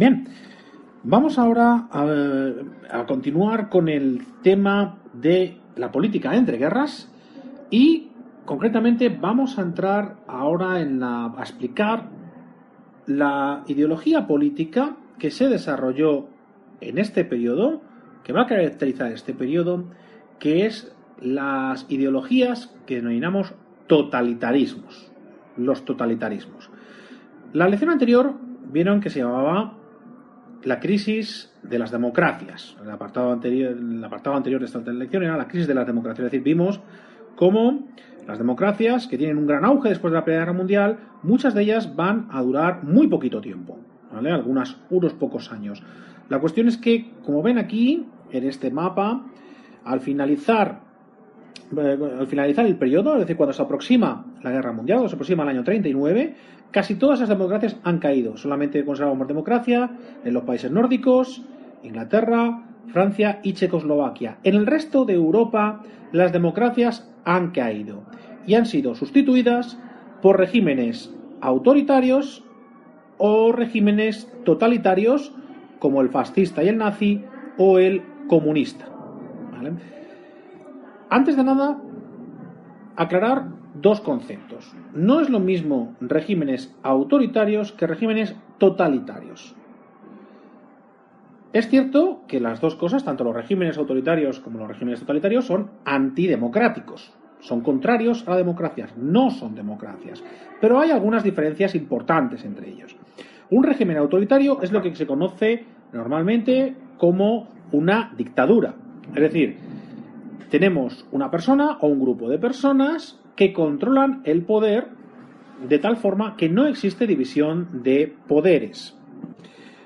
Bien, vamos ahora a, continuar con el tema de la política entre guerras y concretamente vamos a entrar ahora en la, a explicar la ideología política que se desarrolló en este periodo, que va a caracterizar este periodo, que es las ideologías que denominamos totalitarismos, los totalitarismos. La lección anterior vieron que se llamaba la crisis de las democracias. El apartado anterior, el apartado anterior de esta lección era la crisis de las democracias. Es decir, vimos cómo las democracias, que tienen un gran auge después de la Primera Guerra Mundial, muchas de ellas van a durar muy poquito tiempo, ¿vale? Algunas, unos pocos años. La cuestión es que, como ven aquí, en este mapa, al finalizar al finalizar el periodo, es decir, cuando se aproxima la guerra mundial, cuando se aproxima el año 39, casi todas las democracias han caído. Solamente conservamos democracia en los países nórdicos, Inglaterra, Francia y Checoslovaquia. En el resto de Europa, las democracias han caído y han sido sustituidas por regímenes autoritarios o regímenes totalitarios como el fascista y el nazi o el comunista. ¿Vale? Antes de nada, aclarar dos conceptos. No es lo mismo regímenes autoritarios que regímenes totalitarios. Es cierto que las dos cosas, tanto los regímenes autoritarios como los regímenes totalitarios, son antidemocráticos. Son contrarios a la democracia, no son democracias. Pero hay algunas diferencias importantes entre ellos. Un régimen autoritario es lo que se conoce normalmente como una dictadura. Es decir, tenemos una persona o un grupo de personas que controlan el poder de tal forma que no existe división de poderes.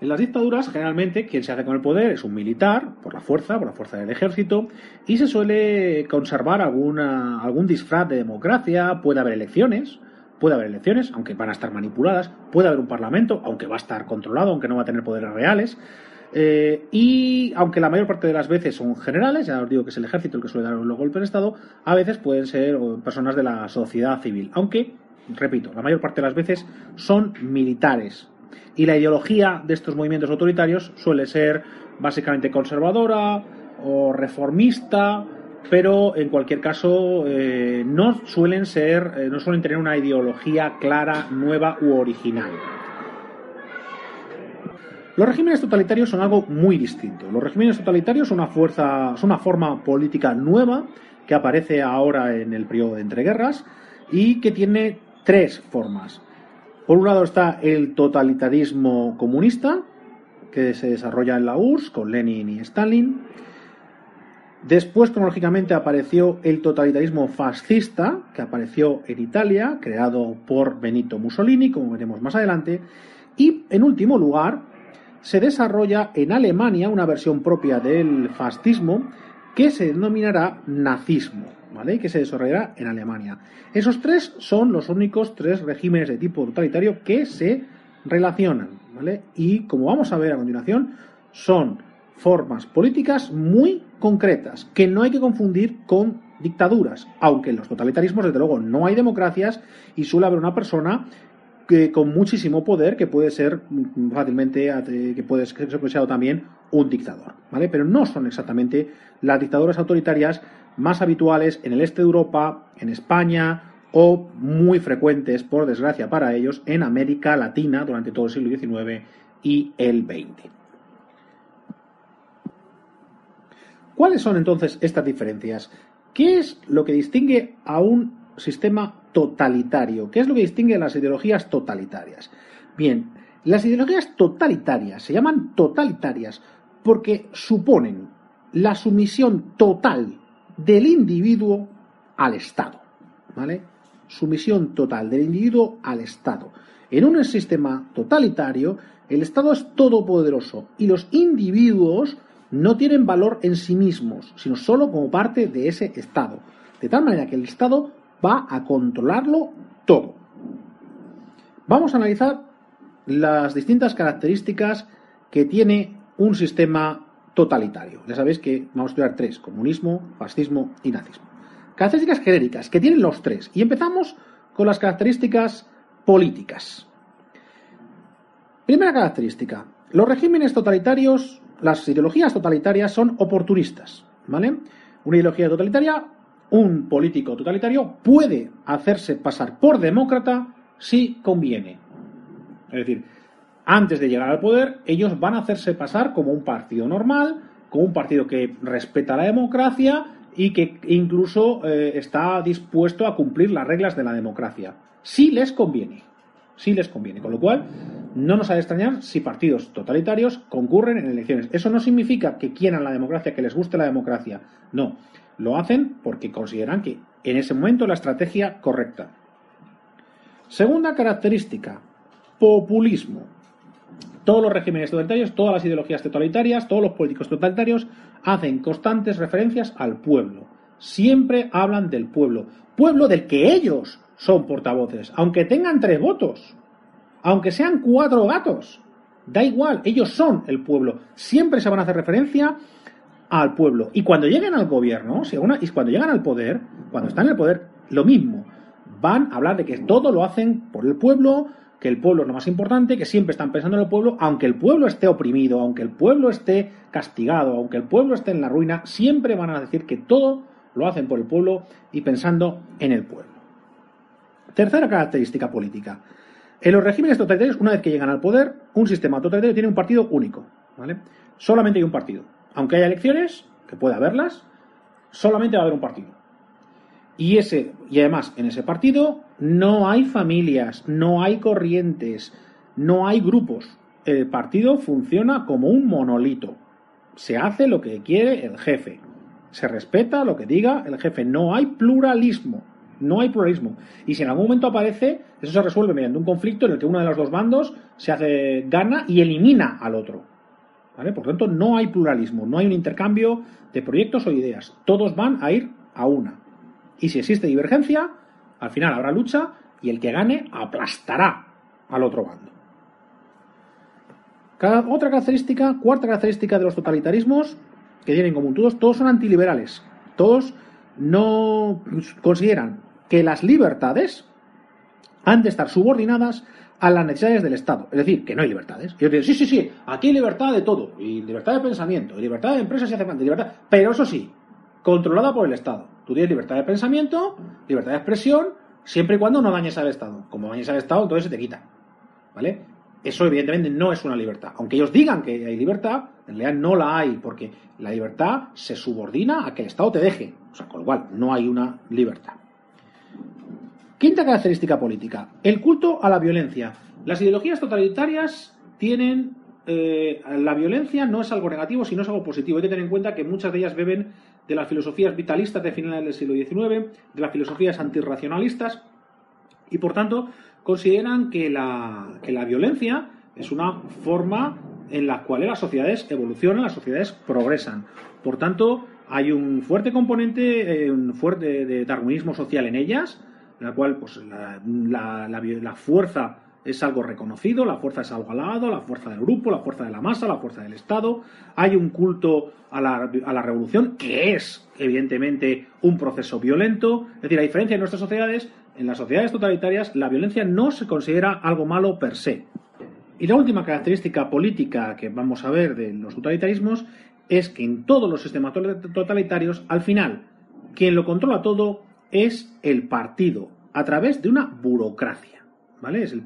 En las dictaduras, generalmente, quien se hace con el poder es un militar, por la fuerza, por la fuerza del ejército, y se suele conservar alguna, algún disfraz de democracia, puede haber elecciones, puede haber elecciones, aunque van a estar manipuladas, puede haber un parlamento, aunque va a estar controlado, aunque no va a tener poderes reales, eh, y aunque la mayor parte de las veces son generales, ya os digo que es el ejército el que suele dar los golpes de Estado, a veces pueden ser personas de la sociedad civil, aunque, repito, la mayor parte de las veces son militares. Y la ideología de estos movimientos autoritarios suele ser básicamente conservadora o reformista, pero en cualquier caso eh, no suelen ser, eh, no suelen tener una ideología clara, nueva u original. Los regímenes totalitarios son algo muy distinto. Los regímenes totalitarios son una fuerza, son una forma política nueva que aparece ahora en el periodo de entreguerras y que tiene tres formas. Por un lado está el totalitarismo comunista, que se desarrolla en la URSS con Lenin y Stalin. Después, cronológicamente, apareció el totalitarismo fascista, que apareció en Italia, creado por Benito Mussolini, como veremos más adelante. Y, en último lugar, se desarrolla en Alemania una versión propia del fascismo que se denominará nazismo, ¿vale? Que se desarrollará en Alemania. Esos tres son los únicos tres regímenes de tipo totalitario que se relacionan, ¿vale? Y como vamos a ver a continuación, son formas políticas muy concretas que no hay que confundir con dictaduras, aunque en los totalitarismos desde luego no hay democracias y suele haber una persona que con muchísimo poder que puede ser fácilmente que puede ser considerado también un dictador, ¿vale? Pero no son exactamente las dictaduras autoritarias más habituales en el este de Europa, en España o muy frecuentes, por desgracia para ellos, en América Latina durante todo el siglo XIX y el XX. ¿Cuáles son entonces estas diferencias? ¿Qué es lo que distingue a un sistema totalitario? ¿Qué es lo que distingue las ideologías totalitarias? Bien, las ideologías totalitarias se llaman totalitarias porque suponen la sumisión total del individuo al Estado. ¿Vale? Sumisión total del individuo al Estado. En un sistema totalitario, el Estado es todopoderoso y los individuos no tienen valor en sí mismos, sino solo como parte de ese Estado. De tal manera que el Estado va a controlarlo todo. Vamos a analizar las distintas características que tiene un sistema totalitario. Ya sabéis que vamos a estudiar tres, comunismo, fascismo y nazismo. Características genéricas que tienen los tres. Y empezamos con las características políticas. Primera característica. Los regímenes totalitarios, las ideologías totalitarias son oportunistas. ¿Vale? Una ideología totalitaria, un político totalitario puede hacerse pasar por demócrata si conviene. Es decir, antes de llegar al poder, ellos van a hacerse pasar como un partido normal, como un partido que respeta la democracia y que incluso eh, está dispuesto a cumplir las reglas de la democracia. Si les conviene. Si les conviene. Con lo cual, no nos ha de extrañar si partidos totalitarios concurren en elecciones. Eso no significa que quieran la democracia, que les guste la democracia. No. Lo hacen porque consideran que en ese momento la estrategia correcta. Segunda característica, populismo. Todos los regímenes totalitarios, todas las ideologías totalitarias, todos los políticos totalitarios hacen constantes referencias al pueblo. Siempre hablan del pueblo. Pueblo del que ellos son portavoces, aunque tengan tres votos, aunque sean cuatro gatos. Da igual, ellos son el pueblo. Siempre se van a hacer referencia al pueblo. Y cuando lleguen al gobierno, y cuando llegan al poder, cuando están en el poder, lo mismo. Van a hablar de que todo lo hacen por el pueblo, que el pueblo es lo más importante, que siempre están pensando en el pueblo, aunque el pueblo esté oprimido, aunque el pueblo esté castigado, aunque el pueblo esté en la ruina, siempre van a decir que todo lo hacen por el pueblo y pensando en el pueblo. Tercera característica política. En los regímenes totalitarios, una vez que llegan al poder, un sistema totalitario tiene un partido único. ¿vale? Solamente hay un partido. Aunque haya elecciones, que pueda haberlas, solamente va a haber un partido. Y, ese, y además, en ese partido no hay familias, no hay corrientes, no hay grupos. El partido funciona como un monolito. Se hace lo que quiere el jefe. Se respeta lo que diga el jefe. No hay pluralismo. No hay pluralismo. Y si en algún momento aparece, eso se resuelve mediante un conflicto en el que uno de los dos bandos se hace gana y elimina al otro. Por lo tanto, no hay pluralismo, no hay un intercambio de proyectos o ideas. Todos van a ir a una. Y si existe divergencia, al final habrá lucha y el que gane aplastará al otro bando. otra característica, cuarta característica de los totalitarismos que tienen en común todos, todos son antiliberales. Todos no consideran que las libertades han de estar subordinadas a las necesidades del Estado. Es decir, que no hay libertades. Yo digo, sí, sí, sí, aquí hay libertad de todo, y libertad de pensamiento, y libertad de empresas y hace falta, libertad, pero eso sí, controlada por el Estado. Tú tienes libertad de pensamiento, libertad de expresión, siempre y cuando no dañes al Estado. Como dañes al Estado, entonces se te quita. ¿Vale? Eso evidentemente no es una libertad. Aunque ellos digan que hay libertad, en realidad no la hay, porque la libertad se subordina a que el Estado te deje. O sea, con lo cual no hay una libertad. Quinta característica política, el culto a la violencia. Las ideologías totalitarias tienen eh, la violencia no es algo negativo, sino es algo positivo. Hay que tener en cuenta que muchas de ellas beben de las filosofías vitalistas de finales del siglo XIX, de las filosofías antirracionalistas, y por tanto consideran que la, que la violencia es una forma en la cual las sociedades evolucionan, las sociedades progresan. Por tanto, hay un fuerte componente, eh, un fuerte darwinismo social en ellas, la cual pues, la, la, la fuerza es algo reconocido, la fuerza es algo alabado, la fuerza del grupo, la fuerza de la masa, la fuerza del Estado. Hay un culto a la, a la revolución, que es, evidentemente, un proceso violento. Es decir, a diferencia de nuestras sociedades, en las sociedades totalitarias la violencia no se considera algo malo per se. Y la última característica política que vamos a ver de los totalitarismos es que en todos los sistemas totalitarios, al final, quien lo controla todo es el partido, a través de una burocracia. ¿vale? Es el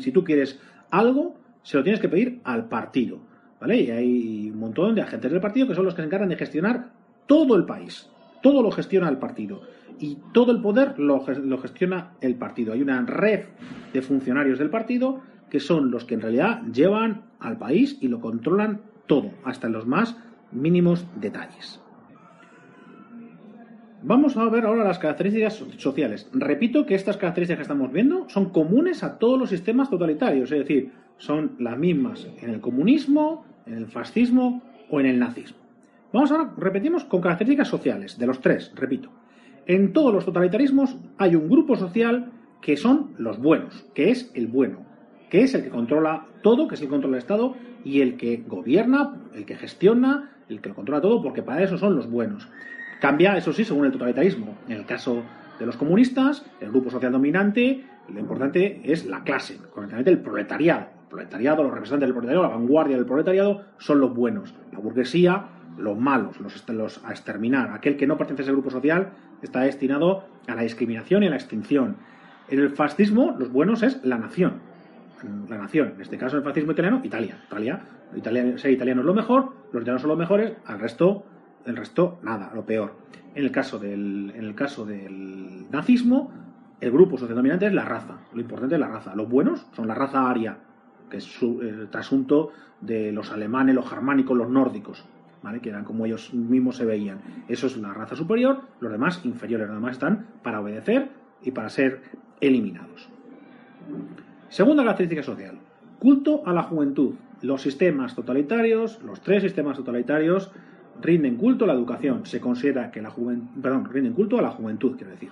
si tú quieres algo, se lo tienes que pedir al partido, ¿vale? Y hay un montón de agentes del partido que son los que se encargan de gestionar todo el país. Todo lo gestiona el partido. Y todo el poder lo, lo gestiona el partido. Hay una red de funcionarios del partido que son los que en realidad llevan al país y lo controlan todo, hasta en los más mínimos detalles. Vamos a ver ahora las características so- sociales. Repito que estas características que estamos viendo son comunes a todos los sistemas totalitarios, es decir, son las mismas en el comunismo, en el fascismo o en el nazismo. Vamos ahora, repetimos, con características sociales, de los tres, repito. En todos los totalitarismos hay un grupo social que son los buenos, que es el bueno, que es el que controla todo, que es el que controla el Estado y el que gobierna, el que gestiona, el que lo controla todo, porque para eso son los buenos. Cambia, eso sí, según el totalitarismo. En el caso de los comunistas, el grupo social dominante, lo importante es la clase, concretamente el proletariado. Proletariado, los representantes del proletariado, la vanguardia del proletariado, son los buenos. La burguesía, los malos, los a exterminar. Aquel que no pertenece a ese grupo social está destinado a la discriminación y a la extinción. En el fascismo, los buenos es la nación. La nación, en este caso el fascismo italiano, Italia. Italia, Italia ser italiano es lo mejor, los italianos son los mejores, al resto, el resto, nada, lo peor. En el caso del, en el caso del nazismo, el grupo social dominante es la raza. Lo importante es la raza. Los buenos son la raza aria, que es su, el trasunto de los alemanes, los germánicos, los nórdicos, ¿vale? que eran como ellos mismos se veían. Eso es la raza superior, los demás inferiores, los demás están para obedecer y para ser eliminados. Segunda característica social, culto a la juventud. Los sistemas totalitarios, los tres sistemas totalitarios, rinden culto a la educación. Se considera que la juventud, perdón, rinden culto a la juventud, quiero decir.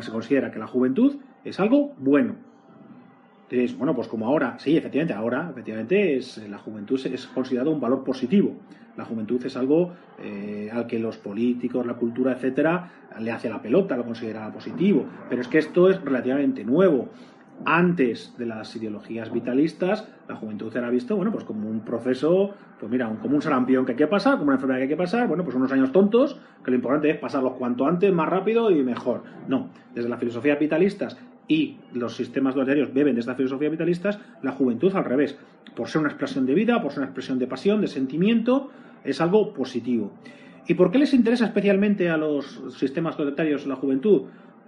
Se considera que la juventud es algo bueno. Diréis, bueno, pues como ahora, sí, efectivamente, ahora, efectivamente, es, la juventud es- es considerado un valor positivo. La juventud es algo eh, al que los políticos, la cultura, etcétera, le hace la pelota, lo considera positivo. Pero es que esto es relativamente nuevo. Antes de las ideologías vitalistas, la juventud era visto, bueno, pues como un proceso, pues mira, como un sarampión que hay que pasar, como una enfermedad que hay que pasar, bueno, pues unos años tontos, que lo importante es pasarlos cuanto antes, más rápido y mejor. No, desde las filosofías vitalistas y los sistemas totalitarios beben de estas filosofías vitalistas, la juventud al revés. Por ser una expresión de vida, por ser una expresión de pasión, de sentimiento, es algo positivo. ¿Y por qué les interesa especialmente a los sistemas totalitarios la juventud?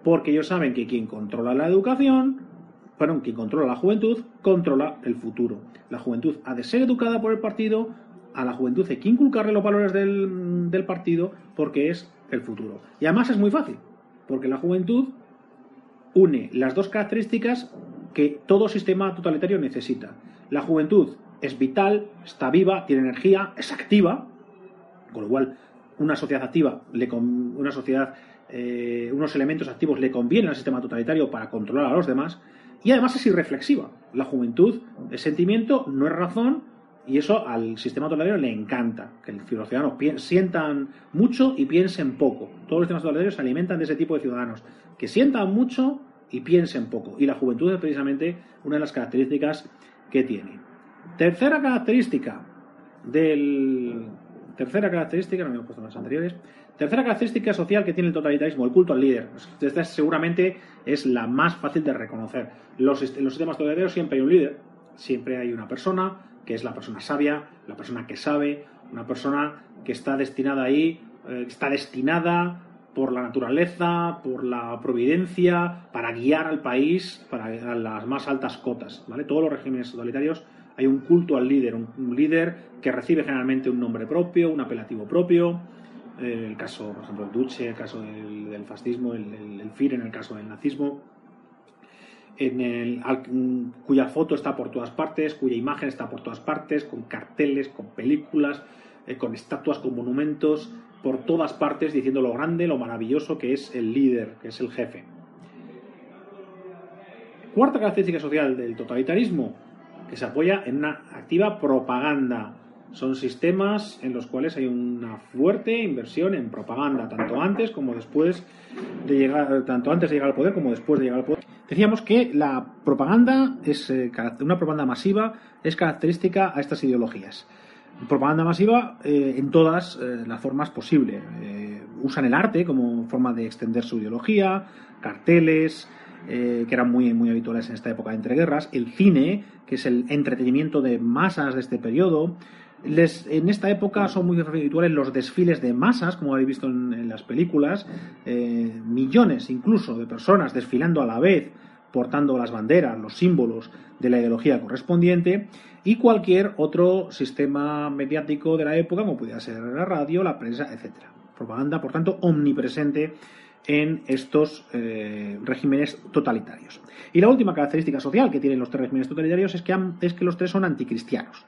Porque ellos saben que quien controla la educación, bueno, quien controla la juventud, controla el futuro. La juventud ha de ser educada por el partido, a la juventud hay que inculcarle los valores del, partido porque es el futuro. Y además es muy fácil, porque la juventud une las dos características que todo sistema totalitario necesita. La juventud es vital, está viva, tiene energía, es activa, con lo cual una sociedad activa, una sociedad, eh, unos elementos activos le convienen al sistema totalitario para controlar a los demás, y además es irreflexiva. La juventud es sentimiento, no es razón, y eso al sistema totalitario le encanta, que los ciudadanos sientan mucho y piensen poco. Todos los sistemas totalitarios se alimentan de ese tipo de ciudadanos, que sientan mucho y piensen poco. Y la juventud es precisamente una de las características que tiene. Tercera característica del... Tercera característica, no me he puesto en las anteriores. Tercera característica social que tiene el totalitarismo, el culto al líder. Esta seguramente es la más fácil de reconocer. Los, en los sistemas totalitarios siempre hay un líder, siempre hay una persona que es la persona sabia, la persona que sabe, una persona que está destinada ahí, eh, está destinada por la naturaleza, por la providencia, para guiar al país para las más altas cotas. ¿vale? Todos los regímenes totalitarios hay un culto al líder, un, un líder que recibe generalmente un nombre propio, un apelativo propio. Eh, el caso, por ejemplo, del Duce, el caso del, fascismo, el, el, el FIR en el caso del nazismo. En el, cuya foto está por todas partes, cuya imagen está por todas partes, con carteles, con películas, eh, con estatuas, con monumentos, por todas partes, diciendo lo grande, lo maravilloso que es el líder, que es el jefe. Cuarta característica social del totalitarismo, que se apoya en una activa propaganda. Son sistemas en los cuales hay una fuerte inversión en propaganda, tanto antes como después de llegar, tanto antes de llegar al poder como después de llegar al poder. Decíamos que la propaganda es eh, una propaganda masiva es característica a estas ideologías. Propaganda masiva eh, en todas eh, las formas posibles. Eh, usan el arte como forma de extender su ideología, carteles, que eran muy, muy habituales en esta época de entreguerras, el cine, que es el entretenimiento de masas de este periodo. En esta época son muy habituales los desfiles de masas, como habéis visto en, las películas, eh, millones incluso de personas desfilando a la vez, portando las banderas, los símbolos de la ideología correspondiente, y cualquier otro sistema mediático de la época, como pudiera ser la radio, la prensa, etc. propaganda, por tanto, omnipresente en estos eh, regímenes totalitarios. Y la última característica social que tienen los tres regímenes totalitarios es que, es que los tres son anticristianos.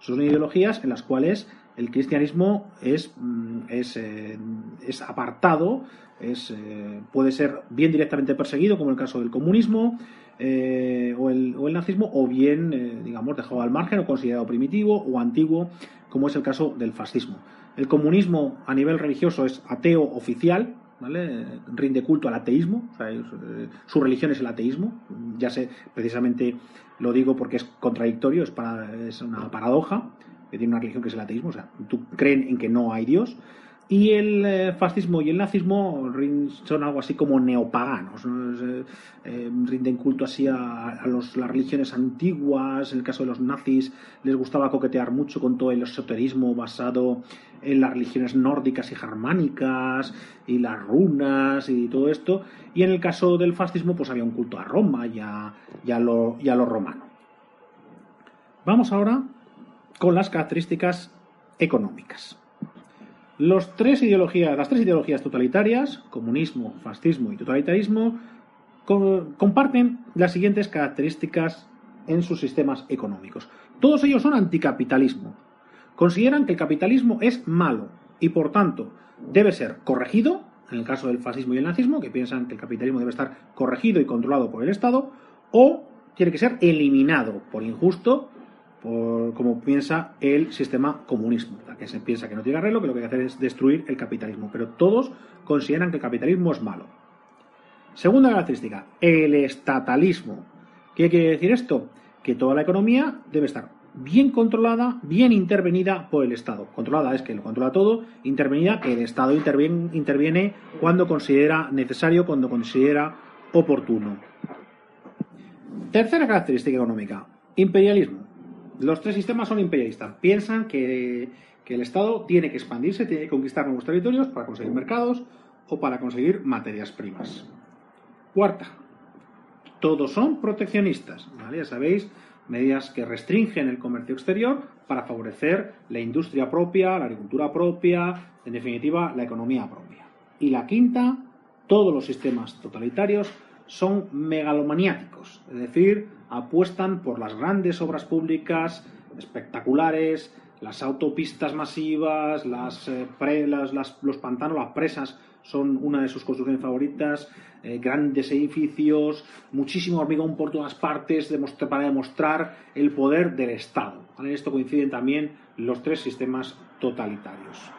Son ideologías en las cuales el cristianismo es, mm, es, eh, es apartado, es, eh, puede ser bien directamente perseguido, como en el caso del comunismo o, el, o, el, nazismo, o bien, digamos, dejado al margen o considerado primitivo o antiguo, como es el caso del fascismo. El comunismo a nivel religioso es ateo oficial, Rinde culto al ateísmo, eh, su religión es el ateísmo, ya sé, precisamente lo digo porque es contradictorio, es, para, es una paradoja, que tiene una religión que es el ateísmo, o sea, tú creen en que no hay Dios, y el eh, fascismo y el nazismo son algo así como neopaganos, eh, eh, rinden culto así a, las religiones antiguas. En el caso de los nazis les gustaba coquetear mucho con todo el esoterismo basado en las religiones nórdicas y germánicas y las runas y todo esto. Y en el caso del fascismo pues había un culto a Roma y a lo, y a lo romano. Vamos ahora con las características económicas. Los tres ideologías, las tres ideologías totalitarias, comunismo, fascismo y totalitarismo, comparten las siguientes características en sus sistemas económicos. Todos ellos son anticapitalismo. Consideran que el capitalismo es malo y por tanto debe ser corregido, en el caso del fascismo y el nazismo, que piensan que el capitalismo debe estar corregido y controlado por el Estado, o tiene que ser eliminado por injusto como piensa el sistema comunismo, que se piensa que no tiene arreglo, que lo que hay que hacer es destruir el capitalismo. Pero todos consideran que el capitalismo es malo. Segunda característica, el estatalismo. ¿Qué quiere decir esto? Que toda la economía debe estar bien controlada, bien intervenida por el Estado. Controlada es que lo controla todo, intervenida que el Estado interviene cuando considera necesario, cuando considera oportuno. Tercera característica económica, imperialismo. Los tres sistemas son imperialistas. Piensan que, el Estado tiene que expandirse, tiene que conquistar nuevos territorios para conseguir mercados o para conseguir materias primas. Cuarta, todos son proteccionistas. Ya sabéis, medidas que restringen el comercio exterior para favorecer la industria propia, la agricultura propia, en definitiva, la economía propia. Y la quinta, todos los sistemas totalitarios son megalomaniáticos, es decir, apuestan por las grandes obras públicas espectaculares, las autopistas masivas, las, eh, los pantanos, las presas son una de sus construcciones favoritas, eh, grandes edificios, muchísimo hormigón por todas partes para demostrar el poder del Estado. En esto coinciden también los tres sistemas totalitarios.